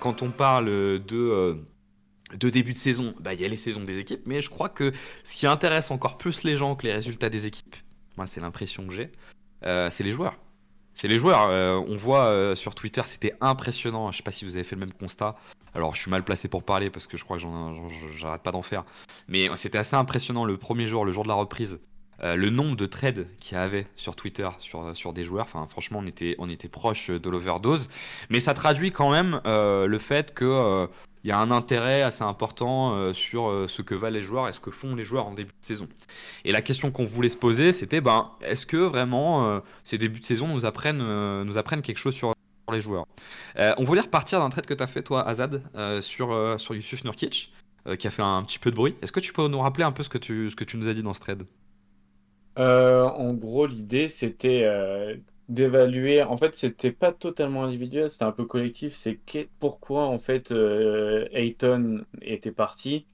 quand on parle de de début de saison, bah, il y a les saisons des équipes, mais je crois que ce qui intéresse encore plus les gens que les résultats des équipes, moi c'est l'impression que j'ai, c'est les joueurs. C'est les joueurs. on voit sur Twitter, c'était impressionnant. Je sais pas si vous avez fait le même constat. Alors, je suis mal placé pour parler parce que je crois que j'arrête pas d'en faire. Mais c'était assez impressionnant le premier jour, le jour de la reprise. Euh, le nombre de trades qu'il y avait sur Twitter sur, sur des joueurs, franchement on était, on proche de l'overdose, mais ça traduit quand même euh, le fait qu'il euh, y a un intérêt assez important sur ce que valent les joueurs et ce que font les joueurs en début de saison. Et la question qu'on voulait se poser, c'était ben, est-ce que vraiment ces débuts de saison nous apprennent, nous apprennent quelque chose sur, les joueurs? Euh, on voulait repartir d'un trade que tu as fait, toi, Azad, euh, sur, euh, sur Yusuf Nurkic, qui a fait un, petit peu de bruit. Est-ce que tu peux nous rappeler un peu ce que tu, ce que tu nous as dit dans ce trade? En gros, l'idée, c'était d'évaluer. En fait, c'était pas totalement individuel, c'était un peu collectif. C'est pourquoi, en fait, Ayton était parti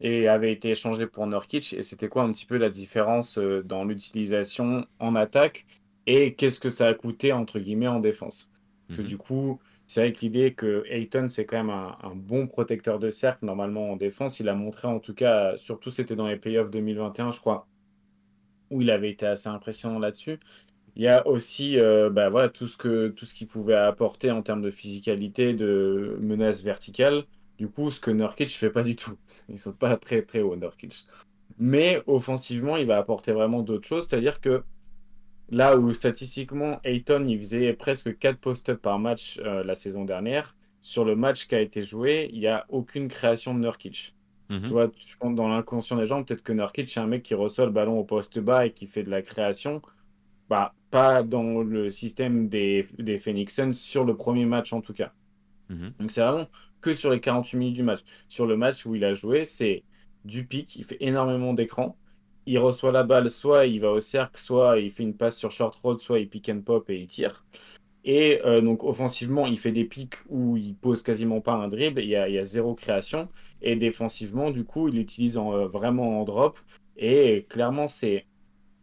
et avait été échangé pour Nurkic. Et c'était quoi un petit peu la différence dans l'utilisation en attaque et qu'est-ce que ça a coûté, entre guillemets, en défense. Parce que mhm. du coup, c'est vrai que l'idée que Ayton, c'est quand même un, bon protecteur de cercle, normalement en défense. Il a montré, en tout cas, surtout c'était dans les playoffs 2021, je crois, où il avait été assez impressionnant là-dessus. Il y a aussi euh, bah, voilà, tout ce qu'il pouvait apporter en termes de physicalité, de menace verticale. Du coup, ce que Nurkic fait pas du tout. Ils sont pas très très hauts, Nurkic. Mais offensivement, il va apporter vraiment d'autres choses. C'est-à-dire que Là où statistiquement, Ayton, il faisait presque 4 post-up par match euh, la saison dernière, sur le match qui a été joué, il n'y a aucune création de Nurkic. Mhm. Tu vois, dans l'inconscient des gens, peut-être que Nurkic, c'est un mec qui reçoit le ballon au poste bas et qui fait de la création. Bah, pas dans le système des, des Phoenix Suns sur le premier match en tout cas. Mhm. Donc c'est vraiment que sur les 48 minutes du match. Sur le match où il a joué, c'est du pic, il fait énormément d'écran il reçoit la balle, soit il va au cercle, soit il fait une passe sur short road, soit il pick and pop et il tire. Et euh, donc offensivement, il fait des pics où il pose quasiment pas un dribble, il y a, zéro création. Et défensivement, du coup, il l'utilise euh, vraiment en drop. Et clairement, c'est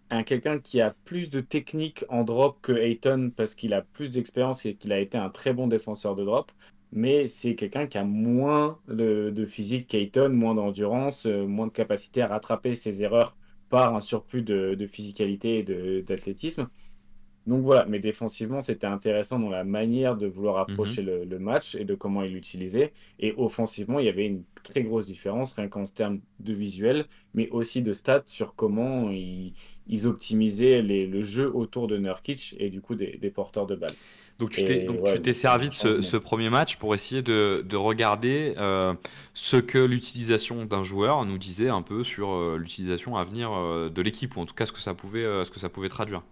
un quelqu'un qui a plus de technique en drop que Ayton parce qu'il a plus d'expérience et qu'il a été un très bon défenseur de drop. Mais c'est quelqu'un qui a moins de, physique qu'Ayton, moins d'endurance, euh, moins de capacité à rattraper ses erreurs par un surplus de, de physicalité et d'athlétisme. Donc voilà, mais défensivement, c'était intéressant dans la manière de vouloir approcher mhm. le, match et de comment il l'utilisait. Et offensivement, il y avait une très grosse différence, rien qu'en termes de visuel, mais aussi de stats sur comment ils, optimisaient le jeu autour de Nurkic et du coup des porteurs de balles. Donc tu t'es servi de ce, premier match pour essayer de, regarder euh, ce que l'utilisation d'un joueur nous disait un peu sur euh, l'utilisation à venir euh, de l'équipe ou en tout cas ce que ça pouvait ce que ça pouvait traduire.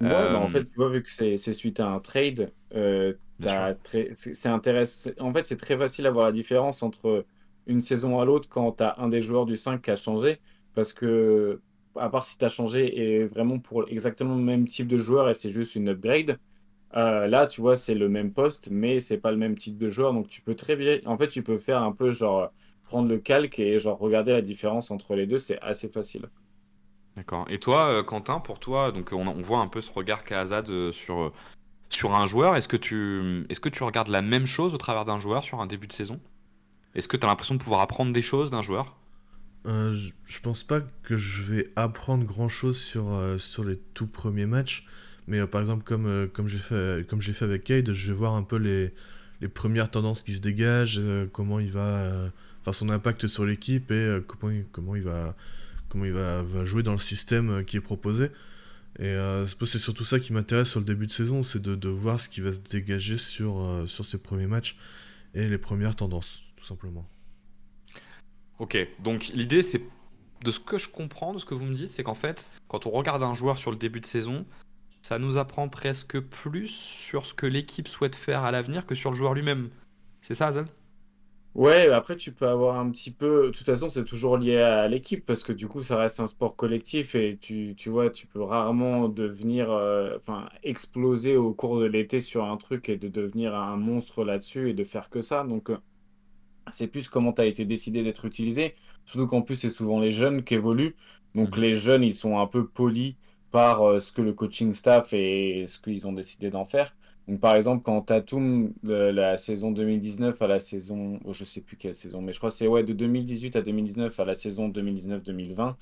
Bah, en fait, tu vois, vu que c'est suite à un trade, c'est intéressant. En fait, c'est très facile à voir la différence entre une saison à l'autre quand tu as un des joueurs du 5 qui a changé. Parce que, à part si tu as changé et vraiment pour exactement le même type de joueur et c'est juste une upgrade, euh, là, tu vois, c'est le même poste, mais c'est pas le même type de joueur. Donc, tu peux très bien. En fait, tu peux faire un peu genre prendre le calque et genre regarder la différence entre les deux. C'est assez facile. D'accord. Et toi, euh, Quentin, pour toi, donc on, voit un peu ce regard qu'a Azad euh, sur, sur un joueur. Est-ce que, tu, est-ce que tu regardes la même chose au travers d'un joueur sur un début de saison? Est-ce que tu as l'impression de pouvoir apprendre des choses d'un joueur? Je, je pense pas que je vais apprendre grand chose sur, sur les tout premiers matchs. Mais euh, par exemple, comme, euh, comme j'ai fait, fait avec Cade, je vais voir un peu les, les premières tendances qui se dégagent, euh, comment il va, enfin son impact sur l'équipe et comment, comment il va, comment il va, jouer dans le système qui est proposé. Et c'est surtout ça qui m'intéresse sur le début de saison, c'est de, voir ce qui va se dégager sur, sur ces premiers matchs et les premières tendances, tout simplement. Ok, donc l'idée c'est de ce que je comprends, de ce que vous me dites, c'est qu'en fait, quand on regarde un joueur sur le début de saison, ça nous apprend presque plus sur ce que l'équipe souhaite faire à l'avenir que sur le joueur lui-même. C'est ça, Azal Ouais, après tu peux avoir un petit peu. De toute façon, c'est toujours lié à l'équipe parce que du coup, ça reste un sport collectif et tu, tu vois, tu peux rarement devenir, euh, enfin, exploser au cours de l'été sur un truc et de devenir un monstre là-dessus et de faire que ça. Donc, euh, c'est plus comment tu as été décidé d'être utilisé. Surtout qu'en plus, c'est souvent les jeunes qui évoluent. Donc, mmh. les jeunes, ils sont un peu polis par euh, ce que le coaching staff et ce qu'ils ont décidé d'en faire. Donc, par exemple, quand Tatum, de la saison 2019 à la saison, oh, je sais plus quelle saison, mais je crois que c'est ouais, de 2018 à 2019 à la saison 2019-2020,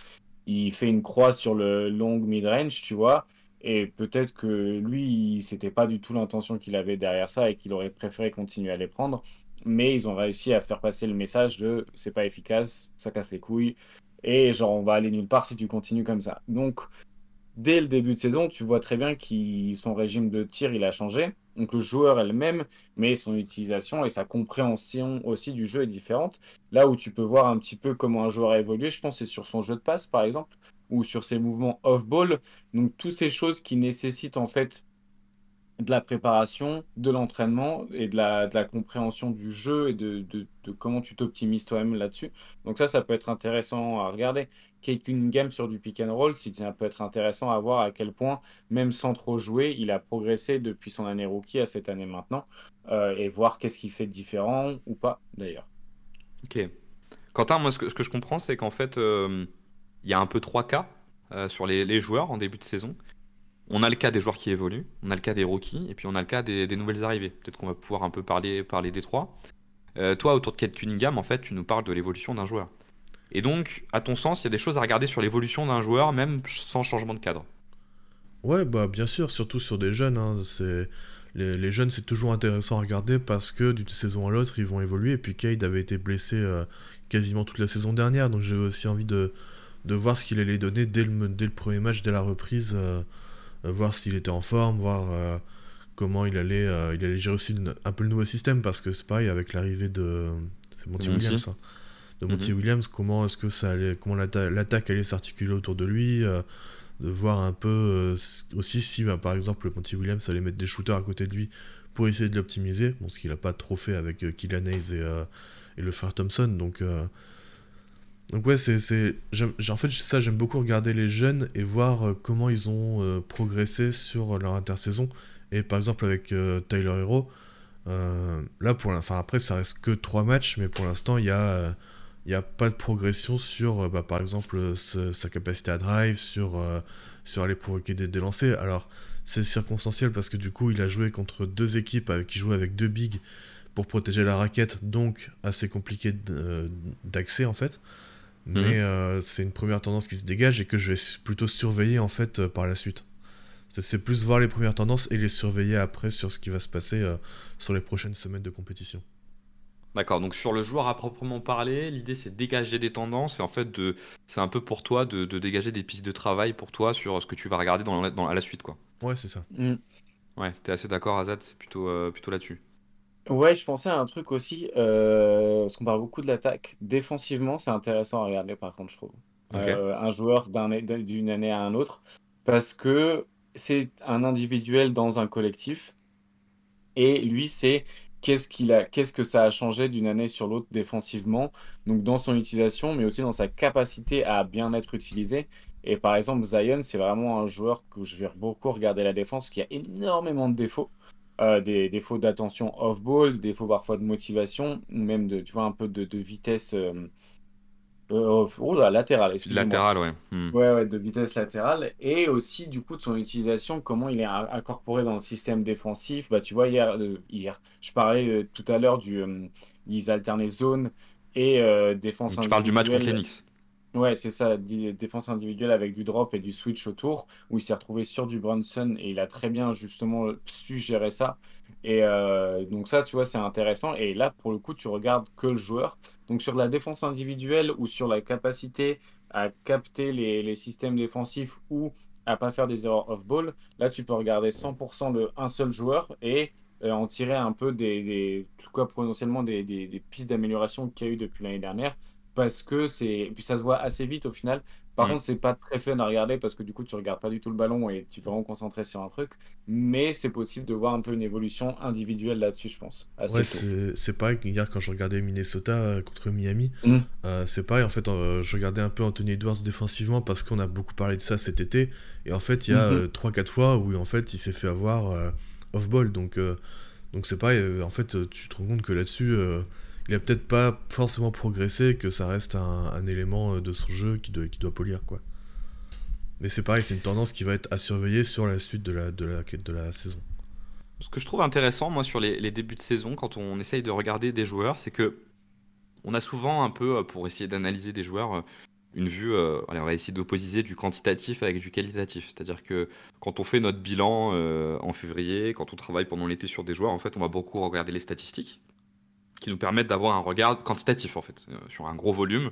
il fait une croix sur le long mid-range, tu vois. Et peut-être que lui, c'était pas du tout l'intention qu'il avait derrière ça et qu'il aurait préféré continuer à les prendre. Mais ils ont réussi à faire passer le message de c'est pas efficace, ça casse les couilles. Et genre, on va aller nulle part si tu continues comme ça. Donc, dès le début de saison, tu vois très bien que son régime de tir, il a changé. Donc le joueur est le même, mais son utilisation et sa compréhension aussi du jeu est différente. Là où tu peux voir un petit peu comment un joueur a évolué, je pense c'est sur son jeu de passe par exemple, ou sur ses mouvements off-ball. Donc toutes ces choses qui nécessitent en fait de la préparation, de l'entraînement et de la, compréhension du jeu et de, de comment tu t'optimises toi-même là-dessus. Donc ça, ça peut être intéressant à regarder. Kate Cunningham sur du pick and roll, ça peut être intéressant à voir à quel point, même sans trop jouer, il a progressé depuis son année rookie à cette année maintenant, euh, et voir qu'est-ce qu'il fait de différent ou pas d'ailleurs. Ok. Quentin, moi ce que, je comprends, c'est qu'en fait, euh, il y a un peu trois cas euh, sur les, joueurs en début de saison on a le cas des joueurs qui évoluent, on a le cas des rookies, et puis on a le cas des, nouvelles arrivées. Peut-être qu'on va pouvoir un peu parler, parler des trois. Toi, autour de Kate Cunningham, en fait, tu nous parles de l'évolution d'un joueur. Et donc, à ton sens, il y a des choses à regarder sur l'évolution d'un joueur, même sans changement de cadre. Ouais, bah bien sûr, surtout sur des jeunes. Hein, c'est les, jeunes, c'est toujours intéressant à regarder parce que d'une saison à l'autre, ils vont évoluer. Et puis Cade avait été blessé euh, quasiment toute la saison dernière, donc j'avais aussi envie de, de voir ce qu'il allait donner dès le, dès le premier match, dès la reprise. Euh, euh, voir s'il était en forme, voir euh, comment il allait, euh, il allait gérer aussi un peu le nouveau système, parce que c'est pareil avec l'arrivée de Monty Williams. Hein. De Monty mhm. Williams, comment est-ce que ça allait, comment l'attaque allait s'articuler autour de lui, de voir un peu aussi si bah, par exemple Monty Williams allait mettre des shooters à côté de lui pour essayer de l'optimiser, bon, ce qu'il n'a pas trop fait avec Killian Hayes et, et le Fer Thompson, donc donc ouais, c'est, c'est, en fait ça j'aime beaucoup regarder les jeunes et voir euh, comment ils ont euh, progressé sur leur intersaison. Et par exemple avec euh, Tyler Hero, là pour enfin après ça reste que trois matchs, mais pour l'instant il y a il n'y a pas de progression sur bah, par exemple sa capacité à drive, sur sur aller provoquer des, des lancers. Alors c'est circonstanciel parce que du coup il a joué contre deux équipes avec, qui jouaient avec deux bigs pour protéger la raquette, donc assez compliqué d'accès en fait. Mhm. Mais euh, c'est une première tendance qui se dégage et que je vais plutôt surveiller en fait euh, par la suite. C'est plus voir les premières tendances et les surveiller après sur ce qui va se passer euh, sur les prochaines semaines de compétition. D'accord, donc sur le joueur à proprement parler, l'idée c'est de dégager des tendances et en fait de, c'est un peu pour toi de, dégager des pistes de travail pour toi sur ce que tu vas regarder dans, dans à la suite quoi. Ouais, c'est ça. Mm. Ouais, t'es assez d'accord Azad, c'est plutôt, plutôt là-dessus. Ouais, je pensais à un truc aussi, euh, parce qu'on parle beaucoup de l'attaque. Défensivement, c'est intéressant à regarder, par contre, je trouve. Euh, un joueur d'une année à un autre, parce que c'est un individuel dans un collectif, et lui, c'est qu'est-ce qu'il a, qu'est-ce que ça a changé d'une année sur l'autre défensivement, donc dans son utilisation, mais aussi dans sa capacité à bien être utilisé. Et par exemple, Zion, c'est vraiment un joueur que je vais beaucoup regarder la défense, qui a énormément de défauts. Euh, des défauts d'attention off-ball, défauts parfois de motivation, ou même de, tu vois, un peu de, de vitesse. Euh, euh oh là, latérale. Latérale, ouais. Hmm. ouais. Ouais, de vitesse latérale. Et aussi, du coup, de son utilisation, comment il est incorporé dans le système défensif. Bah, tu vois, hier, hier je parlais tout à l'heure du, ils alternaient zone et défense Tu parles du match contre les Ouais, c'est ça, défense individuelle avec du drop et du switch autour, où il s'est retrouvé sur du Brunson et il a très bien justement su gérer ça. Et euh, donc ça, tu vois, c'est intéressant. Et là, pour le coup, tu regardes que le joueur. Donc sur la défense individuelle ou sur la capacité à capter les, systèmes défensifs ou à pas faire des erreurs off-ball, là, tu peux regarder 100% de un seul joueur et euh, en tirer un peu des, potentiellement des pistes d'amélioration qu'il y a eu depuis l'année dernière parce que c'est. Et puis ça se voit assez vite au final. Par mm. contre, c'est pas très fun à regarder parce que du coup, tu regardes pas du tout le ballon et tu es vraiment concentré sur un truc. Mais c'est possible de voir un peu une évolution individuelle là-dessus, je pense. ouais, c'est pareil. Hier, quand je regardais Minnesota euh, contre Miami, mm. euh, c'est pareil. En fait, euh, je regardais un peu Anthony Edwards défensivement parce qu'on a beaucoup parlé de ça cet été. Et en fait, il y a 3-4 mm-hmm. fois où en fait, il s'est fait avoir off-ball. Donc, donc c'est pareil. en fait, tu te rends compte que là-dessus il a peut-être pas forcément progressé, que ça reste un, élément euh, de son jeu qui doit, polir, quoi. Mais c'est pareil, c'est une tendance qui va être à surveiller sur la suite de la, de la, de la saison. ce que je trouve intéressant, moi, sur les, débuts de saison, quand on essaye de regarder des joueurs, c'est que on a souvent un peu, euh, pour essayer d'analyser des joueurs, euh, une vue, on va essayer d'opposiser du quantitatif avec du qualitatif. C'est-à-dire que quand on fait notre bilan en février, quand on travaille pendant l'été sur des joueurs, en fait, on va beaucoup regarder les statistiques qui nous permettent d'avoir un regard quantitatif, en fait, euh, sur un gros volume.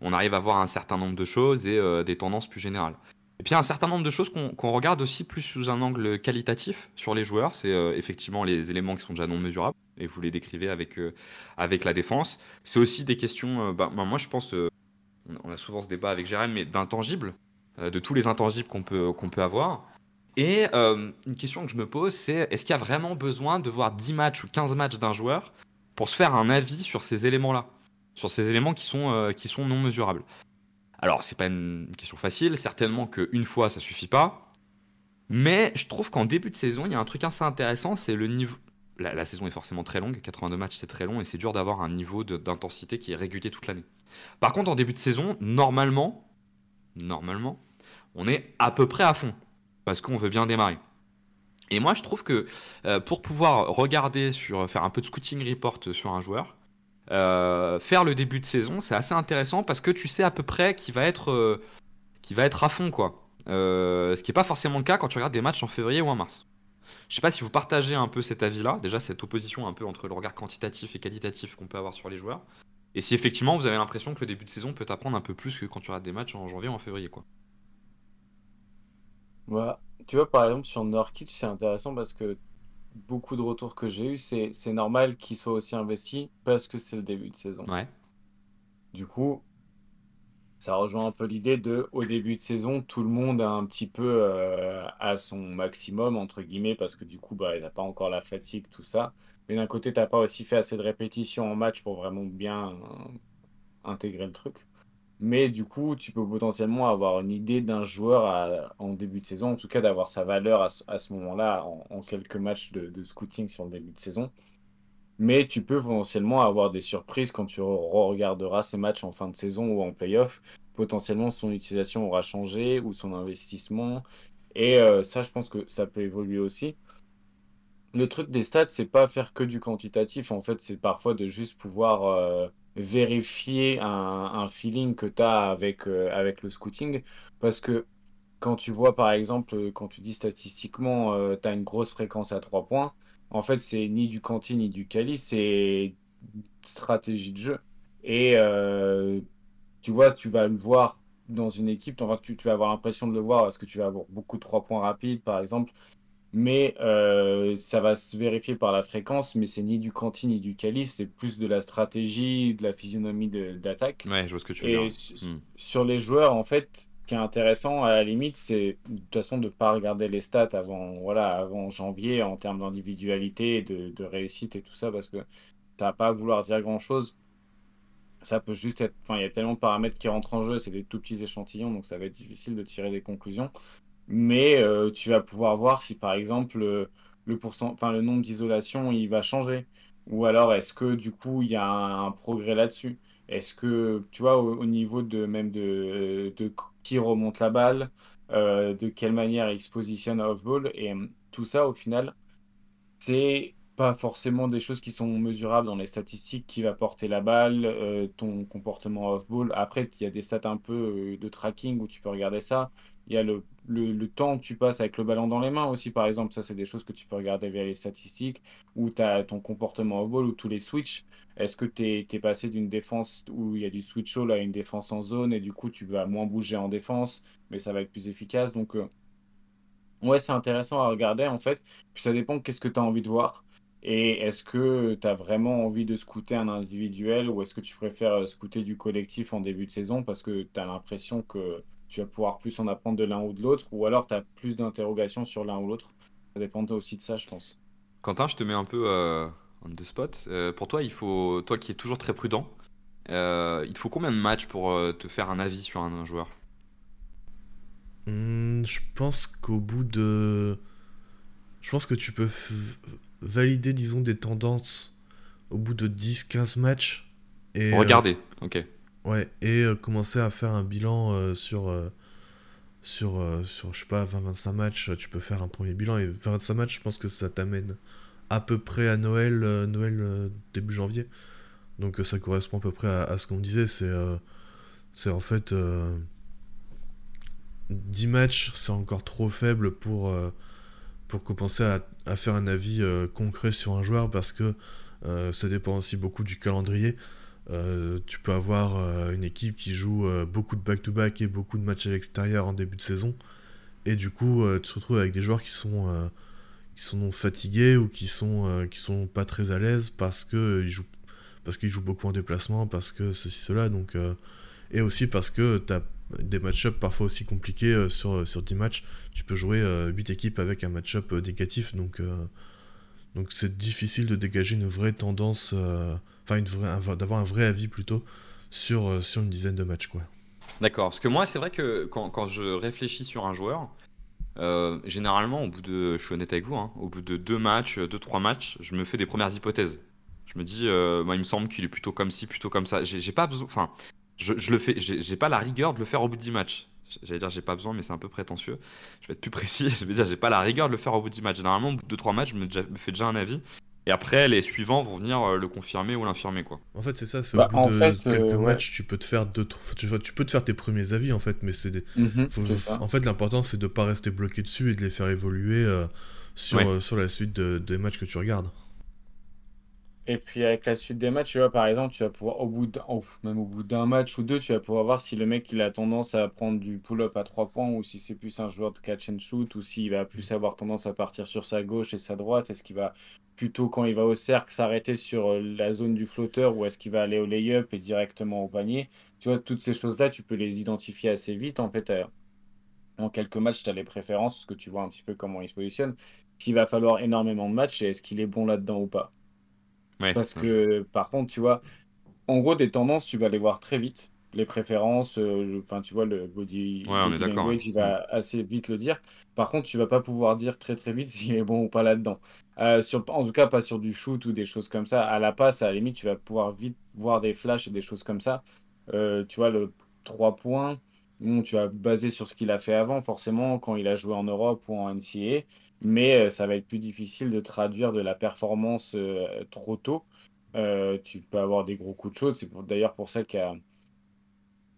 On arrive à voir un certain nombre de choses et euh, des tendances plus générales. Et puis, un certain nombre de choses qu'on regarde aussi plus sous un angle qualitatif sur les joueurs. C'est euh, effectivement les éléments qui sont déjà non mesurables, et vous les décrivez avec, avec la défense. C'est aussi des questions, bah, moi je pense, on a souvent ce débat avec Jérém, mais d'intangibles, de tous les intangibles qu'on peut, qu'on peut avoir. Et une question que je me pose, c'est est-ce qu'il y a vraiment besoin de voir 10 matchs ou 15 matchs d'un joueur pour se faire un avis sur ces éléments-là Sur ces éléments qui sont, euh, qui sont non mesurables Alors, c'est pas une question facile, certainement qu'une fois ça suffit pas. Mais je trouve qu'en début de saison, il y a un truc assez intéressant, c'est le niveau. La, saison est forcément très longue, 82 matchs c'est très long et c'est dur d'avoir un niveau d'intensité qui est régulier toute l'année. Par contre, en début de saison, normalement, normalement, on est à peu près à fond parce qu'on veut bien démarrer. Et moi, je trouve que euh, pour pouvoir regarder sur, faire un peu de scouting report sur un joueur, euh, faire le début de saison, c'est assez intéressant parce que tu sais à peu près qui va être, euh, qui va être à fond, quoi. Ce qui n'est pas forcément le cas quand tu regardes des matchs en février ou en mars. Je sais pas si vous partagez un peu cet avis-là, déjà cette opposition un peu entre le regard quantitatif et qualitatif qu'on peut avoir sur les joueurs, et si effectivement vous avez l'impression que le début de saison peut t'apprendre un peu plus que quand tu regardes des matchs en janvier ou en février, quoi. Voilà. Tu vois, par exemple, sur Norkic, c'est intéressant parce que beaucoup de retours que j'ai eu, c'est c'est normal qu'il soit aussi investi parce que c'est le début de saison. Ouais. Du coup, ça rejoint un peu l'idée de, au début de saison, tout le monde est un petit peu euh, à son maximum, entre guillemets, parce que du coup, bah, il n'a pas encore la fatigue, tout ça. Mais d'un côté, t'as pas aussi fait assez de répétitions en match pour vraiment bien euh, intégrer le truc. Mais du coup, tu peux potentiellement avoir une idée d'un joueur en début de saison, en tout cas d'avoir sa valeur à, ce à ce moment-là, en, en quelques matchs de, de scouting sur le début de saison. Mais tu peux potentiellement avoir des surprises quand tu regarderas ces matchs en fin de saison ou en playoff. Potentiellement, son utilisation aura changé ou son investissement. Et euh, ça, je pense que ça peut évoluer aussi. Le truc des stats, c'est pas faire que du quantitatif. En fait, c'est parfois de juste pouvoir euh, vérifier un, feeling que tu as avec, euh, avec le scouting. Parce que quand tu vois, par exemple, euh, quand tu dis statistiquement, tu as une grosse fréquence à 3 points, en fait, c'est ni du quanti ni du quali, c'est stratégie de jeu. Et euh, tu vois, tu vas le voir dans une équipe, tu, tu vas avoir l'impression de le voir parce que tu vas avoir beaucoup de 3 points rapides, par exemple. Mais euh, ça va se vérifier par la fréquence, mais c'est ni du quanti ni du quali, c'est plus de la stratégie, de la physionomie d'attaque. Ouais, je vois ce que tu veux Et dire. su- Hmm. sur les joueurs, en fait, ce qui est intéressant, à la limite, c'est de toute façon de ne pas regarder les stats avant, voilà, avant janvier en termes d'individualité, et de, de réussite et tout ça, parce que ça va pas vouloir dire grand-chose. Ça peut juste être, enfin, il y a tellement de paramètres qui rentrent en jeu, c'est des tout petits échantillons, donc ça va être difficile de tirer des conclusions. Mais euh, tu vas pouvoir voir si, par exemple, le, le le nombre d'isolations, il va changer. Ou alors, est-ce que, du coup, il y a un, progrès là-dessus? Est-ce que, tu vois, au, au niveau de même de, de qui remonte la balle, euh, de quelle manière il se positionne off-ball, et euh, tout ça, au final, c'est pas forcément des choses qui sont mesurables dans les statistiques, qui va porter la balle, euh, ton comportement off-ball. Après, il y a des stats un peu euh, de tracking où tu peux regarder ça. Il y a le, le, le temps que tu passes avec le ballon dans les mains aussi, par exemple. Ça, c'est des choses que tu peux regarder via les statistiques, ou as ton comportement off-ball, ou tous les switches. Est-ce que tu es, passé d'une défense où il y a du switch all à une défense en zone, et du coup, tu vas moins bouger en défense, mais ça va être plus efficace? Donc, euh, ouais, c'est intéressant à regarder, en fait. Puis ça dépend qu'est-ce que tu as envie de voir. Et est-ce que tu as vraiment envie de scouter un individuel ou est-ce que tu préfères euh, scouter du collectif en début de saison? Parce que tu as l'impression que tu vas pouvoir plus en apprendre de l'un ou de l'autre ou alors tu as plus d'interrogations sur l'un ou l'autre. Ça dépend aussi de ça, je pense. Quentin, je te mets un peu euh, on the spot. Euh, pour toi, il faut, toi qui es toujours très prudent, euh, il te faut combien de matchs pour euh, te faire un avis sur un, un joueur? Hmm, je pense qu'au bout de. Je pense que tu peux f- valider, disons, des tendances au bout de 10-15 matchs. Et, euh, Regardez, ok. Ouais, et euh, commencer à faire un bilan euh, sur, euh, sur, sur je sais pas, 20-25 matchs, tu peux faire un premier bilan. Et 25 matchs, je pense que ça t'amène à peu près à Noël, Noël début janvier. Donc ça correspond à peu près à, ce qu'on disait. C'est c'est en fait 10 matchs, c'est encore trop faible pour, pour commencer à, à, faire un avis concret sur un joueur parce que ça dépend aussi beaucoup du calendrier. Euh, tu peux avoir euh, une équipe qui joue euh, beaucoup de back-to-back et beaucoup de matchs à l'extérieur en début de saison. Et du coup, tu te retrouves avec des joueurs qui sont, qui sont fatigués ou qui sont, qui sont pas très à l'aise parce qu'ils jouent, jouent beaucoup en déplacement, parce que ceci, cela. Donc, et aussi parce que tu as des match-ups parfois aussi compliqués sur, sur 10 matchs. Tu peux jouer 8 équipes avec un match-up négatif. Donc, donc c'est difficile de dégager une vraie tendance enfin d'avoir un vrai avis plutôt sur, euh, sur une dizaine de matchs quoi. D'accord, parce que moi c'est vrai que quand, quand, je réfléchis sur un joueur, euh, généralement au bout de, je suis honnête avec vous, hein, au bout de deux matchs, deux trois matchs, je me fais des premières hypothèses. Je me dis, euh, moi il me semble qu'il est plutôt comme ci, plutôt comme ça. J'ai pas besoin, enfin, je, je, le fais, j'ai pas la rigueur de le faire au bout de 10 matchs. J'allais dire j'ai pas besoin, mais c'est un peu prétentieux. Je vais être plus précis. Je vais dire j'ai pas la rigueur de le faire au bout de 10 matchs. Généralement, au bout de 2-3 matchs, je me, me, fais déjà un avis. Et après, les suivants vont venir euh, le confirmer ou l'infirmer, quoi. En fait, c'est ça, c'est au bah, bout de quelques euh, matchs, tu peux te faire deux, tu, peux te faire tes premiers avis, en fait, mais c'est des... Mhm, en fait, l'important, c'est de pas rester bloqué dessus et de les faire évoluer euh, sur, sur la suite des matchs que tu regardes. Et puis avec la suite des matchs, tu vois, par exemple, tu vas pouvoir, au bout même au bout d'un match ou deux, tu vas pouvoir voir si le mec il a tendance à prendre du pull-up à trois points ou si c'est plus un joueur de catch and shoot ou s'il va plus avoir tendance à partir sur sa gauche et sa droite. Est-ce qu'il va plutôt quand il va au cercle s'arrêter sur euh, la zone du flotteur ou est-ce qu'il va aller au lay-up et directement au panier? Tu vois, toutes ces choses-là, tu peux les identifier assez vite. En fait, euh, en quelques matchs, tu as les préférences parce que tu vois un petit peu comment il se positionne. Il va falloir énormément de matchs et est-ce qu'il est bon là-dedans ou pas? Parce que, par contre, tu vois, en gros, des tendances, tu vas les voir très vite. Les préférences, euh, enfin, tu vois, le body, language, il va assez vite le dire. Par contre, tu vas pas pouvoir dire très très vite s'il est bon ou pas là-dedans. Euh, sur, en tout cas, pas sur du shoot ou des choses comme ça. À la passe, à la limite, tu vas pouvoir vite voir des flashs et des choses comme ça. Euh, tu vois, le 3 points, bon, tu vas baser sur ce qu'il a fait avant, forcément, quand il a joué en Europe ou en NCAA mais euh, ça va être plus difficile de traduire de la performance euh, trop tôt. Euh, tu peux avoir des gros coups de chaude. C'est d'ailleurs pour ça qu'il y a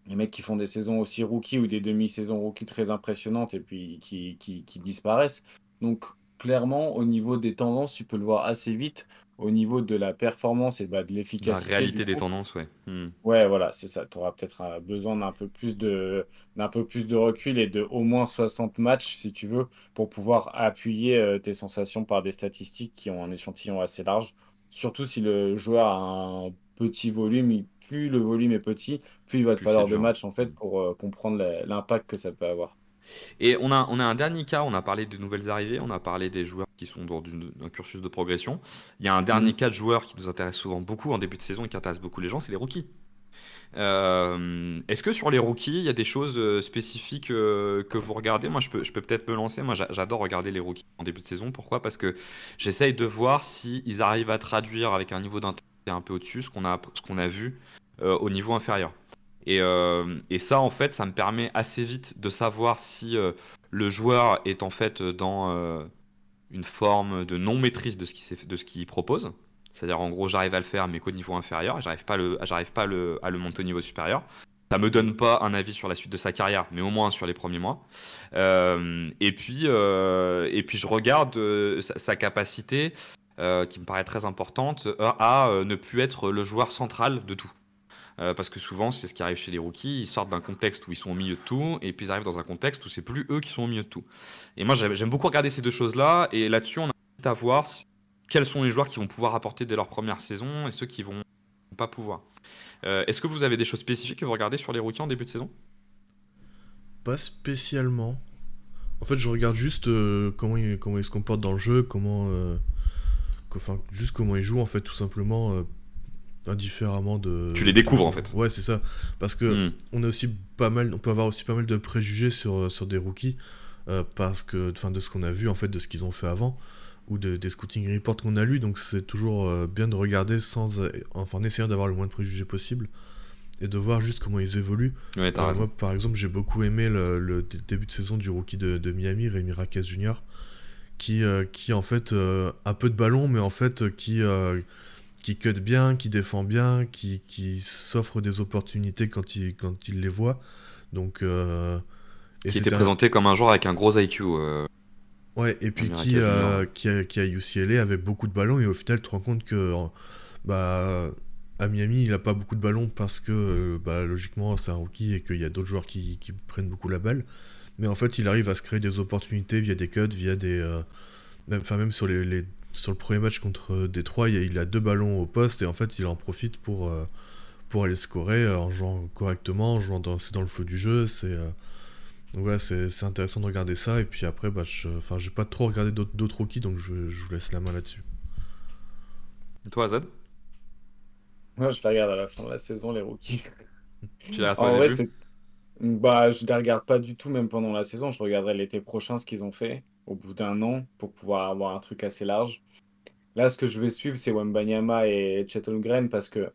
les mecs qui font des saisons aussi rookies ou des demi-saisons rookies très impressionnantes et puis qui, disparaissent. Donc clairement, au niveau des tendances, tu peux le voir assez vite au niveau de la performance et bah, de l'efficacité. La réalité des tendances, ouais. Hmm. Ouais, voilà, c'est ça. Tu auras peut-être euh, besoin d'un peu, plus de, d'un peu plus de recul et de au moins 60 matchs, si tu veux, pour pouvoir appuyer euh, tes sensations par des statistiques qui ont un échantillon assez large. Surtout si le joueur a un petit volume, plus le volume est petit, plus il va te falloir de matchs en fait pour euh, comprendre l'impact que ça peut avoir. Et on a, on a un dernier cas, on a parlé des nouvelles arrivées, on a parlé des joueurs qui sont dans un cursus de progression. Il y a un dernier mm. cas de joueurs qui nous intéresse souvent beaucoup en début de saison et qui intéresse beaucoup les gens, c'est les rookies. Euh, est-ce que sur les rookies, il y a des choses euh, spécifiques euh, que vous regardez? Moi, je peux, je peux peut-être me lancer. Moi, j'adore regarder les rookies en début de saison. Pourquoi? Parce que j'essaye de voir s'ils arrivent à traduire avec un niveau d'intensité un peu au-dessus ce qu'on a, ce qu'on a vu au niveau inférieur. Euh, et, ça, en fait, ça me permet assez vite de savoir si euh, le joueur est en fait dans euh, une forme de non-maîtrise de ce qu'il propose. C'est-à-dire, en gros, j'arrive à le faire, mais qu'au niveau inférieur, j'arrive pas, le, pas le, à le monter au niveau supérieur. Ça me donne pas un avis sur la suite de sa carrière, mais au moins sur les premiers mois. et, puis, et puis, je regarde sa, capacité, qui me paraît très importante, à ne plus être le joueur central de tout. Euh, parce que souvent, c'est ce qui arrive chez les rookies. Ils sortent d'un contexte où ils sont au milieu de tout, et puis ils arrivent dans un contexte où c'est plus eux qui sont au milieu de tout. Et moi, j'aime beaucoup regarder ces deux choses-là, et là-dessus, on a à voir quels sont les joueurs qui vont pouvoir apporter dès leur première saison et ceux qui vont pas pouvoir. Euh, est-ce que vous avez des choses spécifiques que vous regardez sur les rookies en début de saison? Pas spécialement. En fait, je regarde juste euh, comment, ils, comment ils se comportent dans le jeu, comment. enfin, juste comment ils jouent, en fait, tout simplement indifféremment de. Tu les découvres en fait. Ouais, c'est ça. Parce que hmm. on a aussi pas mal, on peut avoir aussi pas mal de préjugés sur, sur des rookies euh, parce que, enfin, de ce qu'on a vu en fait, de ce qu'ils ont fait avant ou de, des scouting reports qu'on a lus. Donc c'est toujours euh, bien de regarder sans, enfin, en essayant d'avoir le moins de préjugés possible. et de voir juste comment ils évoluent. Ouais, Euh, moi, par exemple, j'ai beaucoup aimé le, début de saison du rookie de, de Miami, Rémi Raquez Jr., qui, euh, qui en fait euh, a peu de ballon, mais en fait euh, qui, euh, qui cut bien, qui défend bien, qui, qui s'offre des opportunités quand il, quand il les voit. Donc, euh, et Qui était un- présenté comme un joueur avec un gros IQ. euh, Ouais, et puis qui, euh, qui, a, qui a UCLA avec beaucoup de ballons, et au final, tu te rends compte que bah, à Miami, il a pas beaucoup de ballons parce que euh, bah, logiquement, c'est un rookie et qu'il y a d'autres joueurs qui, qui prennent beaucoup la balle. Mais en fait, il arrive à se créer des opportunités via des cuts, via des. euh, même, enfin, même sur, les, les- sur le premier match contre Détroit, il, a- il a deux ballons au poste et en fait, il en profite pour, euh, pour aller scorer euh, en jouant correctement, en jouant dans, c'est dans le feu du jeu. C'est. euh, donc voilà, c'est c'est intéressant de regarder ça. Et puis après, bah, je enfin, j'ai pas trop regardé d'autres d'autres rookies, donc je, je vous laisse la main là-dessus. Et Toi, Azad Moi, je les regarde à la fin de la saison, les rookies. Tu En vrai, c'est. Bah, je les regarde pas du tout, même pendant la saison. Je regarderai l'été prochain ce qu'ils ont fait au bout d'un an pour pouvoir avoir un truc assez large. Là, ce que je vais suivre, c'est Wembanyama et Chet Holmgren parce que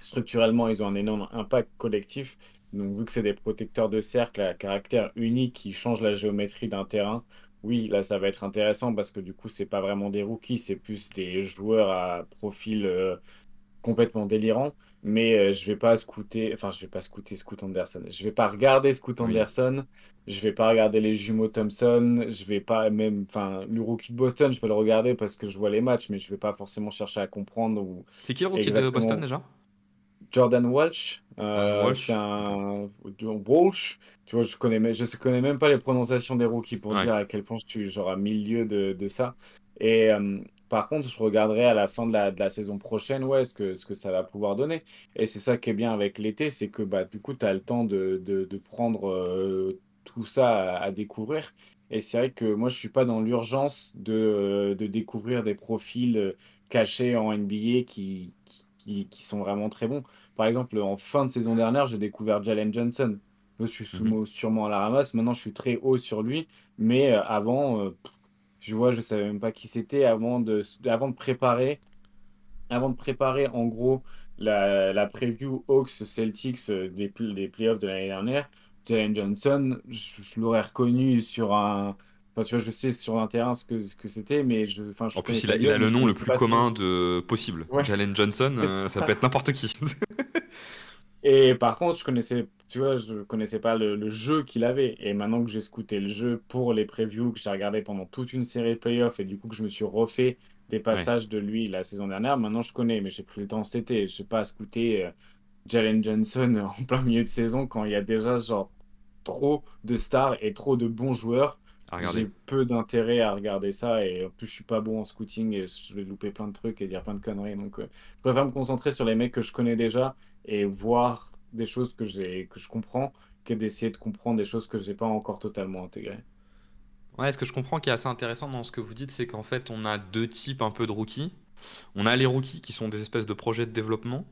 structurellement, ils ont un énorme impact collectif. Donc, vu que c'est des protecteurs de cercle à caractère unique qui changent la géométrie d'un terrain, oui, là, ça va être intéressant parce que du coup, c'est pas vraiment des rookies, c'est plus des joueurs à profil euh, complètement délirant. Mais euh, je vais pas scouter, enfin, je vais pas scouter Scoot Anderson. Je vais pas regarder Scoot Oui. Anderson. Je vais pas regarder les jumeaux Thompson. Je vais pas même, enfin, le rookie de Boston, je vais le regarder parce que je vois les matchs, mais je vais pas forcément chercher à comprendre ou C'est qui le rookie de. Boston déjà? Jordan Walsh, euh, Jordan Walsh, c'est un Walsh. Tu vois, je connais, je connais même pas les prononciations des rookies pour Ouais. dire à quel point je suis genre à milieu de, de ça. Et euh, par contre, je regarderai à la fin de la, de la saison prochaine, ouais, ce que, ce que ça va pouvoir donner. Et c'est ça qui est bien avec l'été, c'est que bah, du coup, tu as le temps de, de, de prendre euh, tout ça à, à découvrir. Et c'est vrai que moi, je suis pas dans l'urgence de, euh, de découvrir des profils euh, cachés en NBA qui, qui, qui- qui sont vraiment très bons. Par exemple, en fin de saison dernière, j'ai découvert Jalen Johnson. Je suis sous- Mhm. sûrement à la ramasse. Maintenant, je suis très haut sur lui. Mais avant, euh, je vois, je savais même pas qui c'était avant de, avant de préparer. Avant de préparer, en gros, la, la preview Hawks Celtics euh, des, des playoffs de l'année dernière, Jalen Johnson, je, je l'aurais reconnu sur un. Enfin, tu vois, je sais sur un terrain ce que, ce que c'était, mais je. Enfin, je En plus, il a, il le nom le plus que- commun de possible. Ouais. Jalen Johnson, euh, ça. peut être n'importe qui. Et par contre, je connaissais, tu vois, je connaissais pas le, le jeu qu'il avait. Et maintenant que j'ai scouté le jeu pour les previews, que j'ai regardé pendant toute une série de playoffs, et du coup que je me suis refait des passages de lui la saison dernière, maintenant je connais, mais j'ai pris le temps cet été. Je sais pas scouter euh, Jalen Johnson en plein milieu de saison quand il y a déjà genre trop de stars et trop de bons joueurs. J'ai peu d'intérêt à regarder ça et en plus je suis pas bon en scouting et je vais louper plein de trucs et dire plein de conneries donc euh, je préfère me concentrer sur les mecs que je connais déjà et voir des choses que que je comprends que d'essayer de comprendre des choses que j'ai pas encore totalement intégrées. Ouais, ce que je comprends qui est assez intéressant dans ce que vous dites, c'est qu'en fait, on a deux types un peu de rookies. On a les rookies qui sont des espèces de projets de développement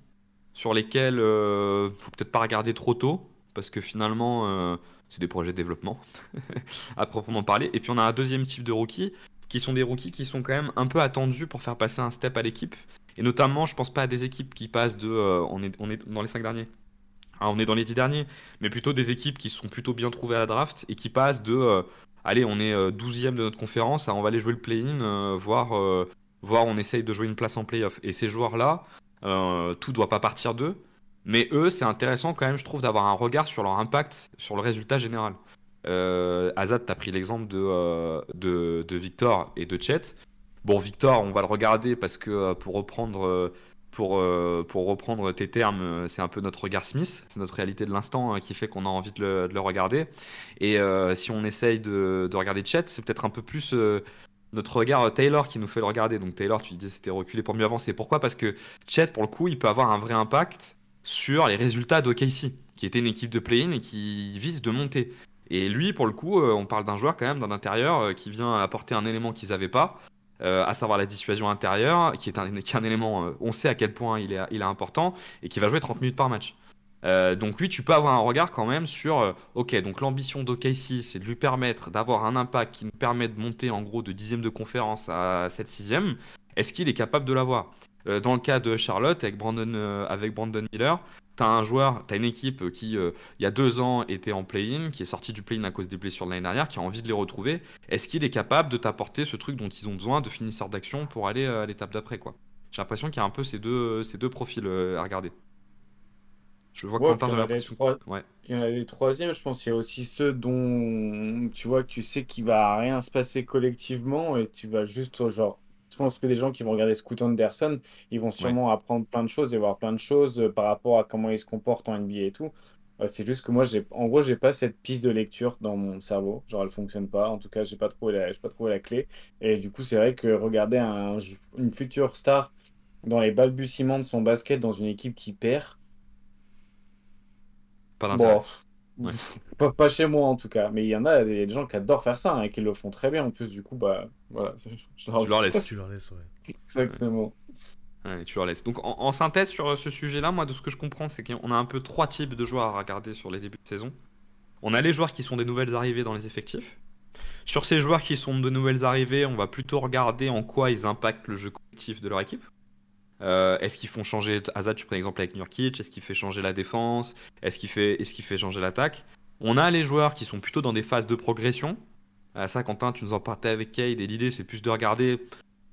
sur lesquels euh, faut peut-être pas regarder trop tôt parce que finalement, euh, c'est des projets de développement à proprement parler. Et puis on a un deuxième type de rookies qui sont des rookies qui sont quand même un peu attendus pour faire passer un step à l'équipe. Et notamment, je pense pas à des équipes qui passent de, euh, on est, on est dans les cinq derniers. Ah, on est dans les 10 derniers, mais plutôt des équipes qui sont plutôt bien trouvées à la draft et qui passent de euh, allez, on est euh, 12e de notre conférence, ah, on va aller jouer le play-in, euh, voir, euh, voir on essaye de jouer une place en playoff. Et ces joueurs-là, euh, tout doit pas partir d'eux, mais eux, c'est intéressant quand même, je trouve, d'avoir un regard sur leur impact sur le résultat général. Euh, Azad, tu as pris l'exemple de, euh, de, de Victor et de Chet. Bon, Victor, on va le regarder parce que euh, pour reprendre, euh, pour, euh, pour reprendre tes termes, c'est un peu notre regard Smith, c'est notre réalité de l'instant hein, qui fait qu'on a envie de le, de le regarder. Et si on essaye de, de regarder Chet, c'est peut-être un peu plus notre regard Taylor qui nous fait le regarder. Donc Taylor, tu disais c'était reculé pour mieux avancer. Pourquoi? Parce que Chet, pour le coup, il peut avoir un vrai impact sur les résultats d'OKC, qui était une équipe de play-in et qui vise de monter. Et lui, pour le coup, on parle d'un joueur quand même, d'un intérieur, qui vient apporter un élément qu'ils n'avaient pas, euh, à savoir la dissuasion intérieure, qui est un, qui est un élément, euh, on sait à quel point il est, il est important, et qui va jouer 30 minutes par match. Euh, donc lui, tu peux avoir un regard quand même sur, ok, donc l'ambition d'OKC, c'est de lui permettre d'avoir un impact qui nous permet de monter en gros de dixième de conférence à 7 sixième. Est-ce qu'il est capable de l'avoir? Dans le cas de Charlotte, avec Brandon, avec Brandon Miller, tu as un joueur, tu as une équipe qui, il y a deux ans, était en play-in, qui est sorti du play-in à cause des blessures de l'année dernière, qui a envie de les retrouver. Est-ce qu'il est capable de t'apporter ce truc dont ils ont besoin de finisseur d'action pour aller à l'étape d'après quoi? J'ai l'impression qu'il y a un peu ces deux, ces deux profils à regarder. Je vois ouais, Quentin, il y, trois... ouais. il y en a les troisièmes, je pense. Il y a aussi ceux dont tu vois, tu sais qu'il va rien se passer collectivement et tu vas juste, genre, je pense que les gens qui vont regarder Scoot Anderson, ils vont sûrement apprendre plein de choses et voir plein de choses euh, par rapport à comment il se comporte en NBA et tout. C'est juste que moi, j'ai, en gros, j'ai pas cette piste de lecture dans mon cerveau. Genre, elle fonctionne pas. En tout cas, j'ai pas trouvé la, pas trouvé la clé. Et du coup, c'est vrai que regarder un, une future star dans les balbutiements de son basket dans une équipe qui perd, pas Bon, pas, chez moi en tout cas, mais il y en a des, gens qui adorent faire ça hein, et qui le font très bien en plus. Du coup, bah voilà. tu leur laisses. Tu leur laisses, ouais. Exactement. tu leur laisses. Donc en, synthèse sur euh, ce sujet-là, moi de ce que je comprends, c'est qu'on a un peu trois types de joueurs à regarder sur les débuts de saison. On a les joueurs qui sont des nouvelles arrivées dans les effectifs. Sur ces joueurs qui sont de nouvelles arrivées, on va plutôt regarder en quoi ils impactent le jeu collectif de leur équipe. Euh, est-ce qu'ils font changer Azad, tu prends l'exemple avec Nurkic, est-ce qu'il fait changer la défense Est-ce qu'il fait, est fait changer l'attaque? On a les joueurs qui sont plutôt dans des phases de progression. Euh, ça, Quentin, tu nous en partais avec Cade, et l'idée c'est plus de regarder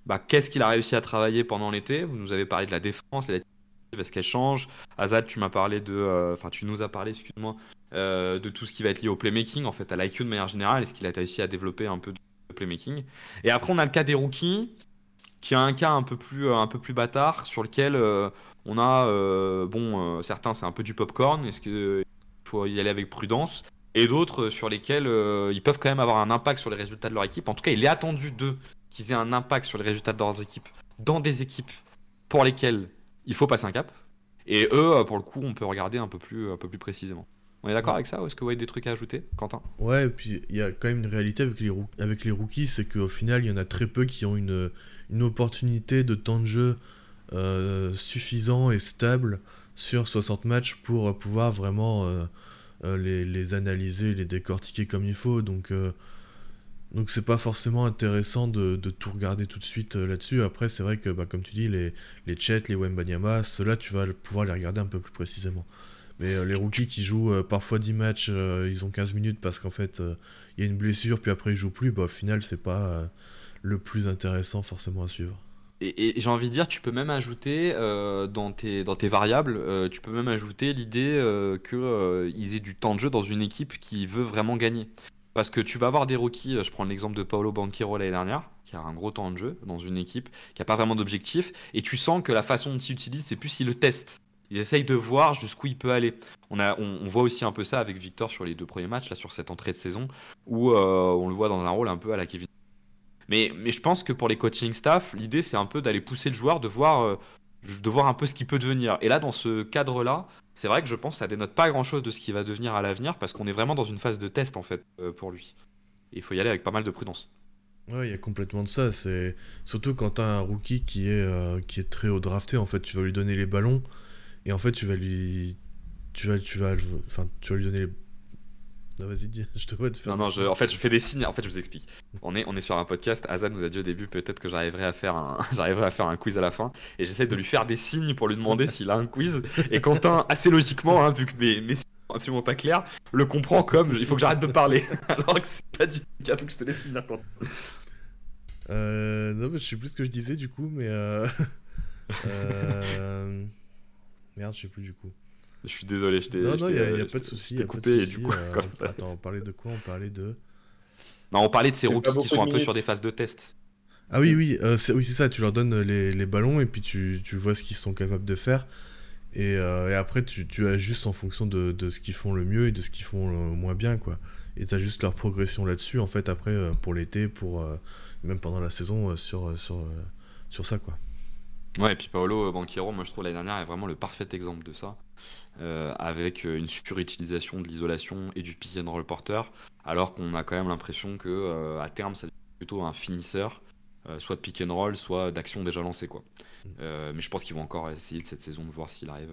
bah, qu'est-ce qu'il a réussi à travailler pendant l'été. Vous nous avez parlé de la défense, est-ce qu'elle change? Azad, tu m'as parlé de, euh, enfin, tu nous as parlé, excuse-moi, de tout ce qui va être lié au playmaking, en fait, à l'IQ de manière générale. Est-ce qu'il a réussi à développer un peu de playmaking? Et après, on a le cas des rookies qui a un cas un peu plus, euh, un peu plus bâtard sur lequel euh, on a, euh, bon, certains c'est un peu du popcorn, est-ce qu'il faut y aller avec prudence, et d'autres sur lesquels ils peuvent quand même avoir un impact sur les résultats de leur équipe. En tout cas, il est attendu d'eux qu'ils aient un impact sur les résultats de leurs équipes dans des équipes pour lesquelles il faut passer un cap. Et eux, pour le coup, on peut regarder un peu plus, un peu plus précisément. On est d'accord avec ça ou est-ce que vous avez des trucs à ajouter, Quentin? Ouais, et puis il y a quand même une réalité avec les, avec les rookies, c'est qu'au final, il y en a très peu qui ont une, une opportunité de temps de jeu euh, suffisant et stable sur 60 matchs pour pouvoir vraiment euh, euh, les, les, analyser, les décortiquer comme il faut. Donc, donc c'est pas forcément intéressant de, de, tout regarder tout de suite là-dessus. Après, c'est vrai que, bah, comme tu dis, les, les Chet, les Wembanyama, ceux-là, tu vas pouvoir les regarder un peu plus précisément. Mais les rookies qui jouent parfois 10 matchs, ils ont 15 minutes parce qu'en fait, il y a une blessure, puis après ils jouent plus, bah, au final, c'est pas le plus intéressant forcément à suivre. Et, j'ai envie de dire, tu peux même ajouter euh, dans, tes, dans tes variables, euh, tu peux même ajouter l'idée euh, qu'ils aient du temps de jeu dans une équipe qui veut vraiment gagner. Parce que tu vas avoir des rookies, je prends l'exemple de Paolo Banquero l'année dernière, qui a un gros temps de jeu dans une équipe qui n'a pas vraiment d'objectif, et tu sens que la façon dont ils utilisent, c'est plus ils le testent. Ils essayent de voir jusqu'où il peut aller. On, a, on, voit aussi un peu ça avec Victor sur les deux premiers matchs, là, sur cette entrée de saison, où on le voit dans un rôle un peu à la Kevin mais, mais je pense que pour les coaching staff, l'idée c'est un peu d'aller pousser le joueur, de voir, euh, de voir un peu ce qu'il peut devenir. Et là, dans ce cadre-là, c'est vrai que je pense que ça dénote pas grand-chose de ce qu'il va devenir à l'avenir parce qu'on est vraiment dans une phase de test en fait euh, pour lui. il faut y aller avec pas mal de prudence. Ouais, il y a complètement de ça. C'est surtout quand tu as un rookie qui est euh, qui est très haut drafté. En fait, tu vas lui donner les ballons et en fait, tu vas lui tu vas tu vas enfin tu vas lui donner les vas-y, je te vois te faire. Non, non, en fait, je fais des signes. En fait, je vous explique. On est, on est sur un podcast. Azad nous a dit au début peut-être que j'arriverai à faire un, j'arriverai à faire un quiz à la fin. Et j'essaie de lui faire des signes pour lui demander s'il a un quiz. Et Quentin, assez logiquement, hein, vu que mes, mes signes sont absolument pas clairs, le comprend comme il faut que j'arrête de parler. Alors que c'est pas du tout le cas. Donc je te laisse finir, Quentin. Euh, non, mais je sais plus ce que je disais du coup, mais. Euh... euh... Merde, je sais plus du coup. Je suis désolé, je t'ai. Non, non, il n'y a, pas de souci. coupé et du coup. Euh, attends, on parlait de quoi? On parlait de. Non, on parlait de ces rookies qui sont un peu sur des phases de test. Ah oui, oui, euh, oui c'est ça. Tu leur donnes les, les ballons et puis tu, tu vois ce qu'ils sont capables de faire. Et, euh, et après, tu, tu, ajustes en fonction de, de ce qu'ils font le mieux et de ce qu'ils font le moins bien, quoi. Et tu ajustes leur progression là-dessus, en fait, après, pour l'été, pour même pendant la saison, sur, sur, sur ça, quoi. Ouais, et puis Paolo Banquero, moi je trouve l'année dernière est vraiment le parfait exemple de ça. Euh, avec euh, une surutilisation de l'isolation et du pick and roll porter, alors qu'on a quand même l'impression que euh, à terme, c'est plutôt un finisseur, soit de pick and roll, soit d'action déjà lancée. Quoi. Mm. mais je pense qu'ils vont encore essayer de cette saison de voir s'il arrive.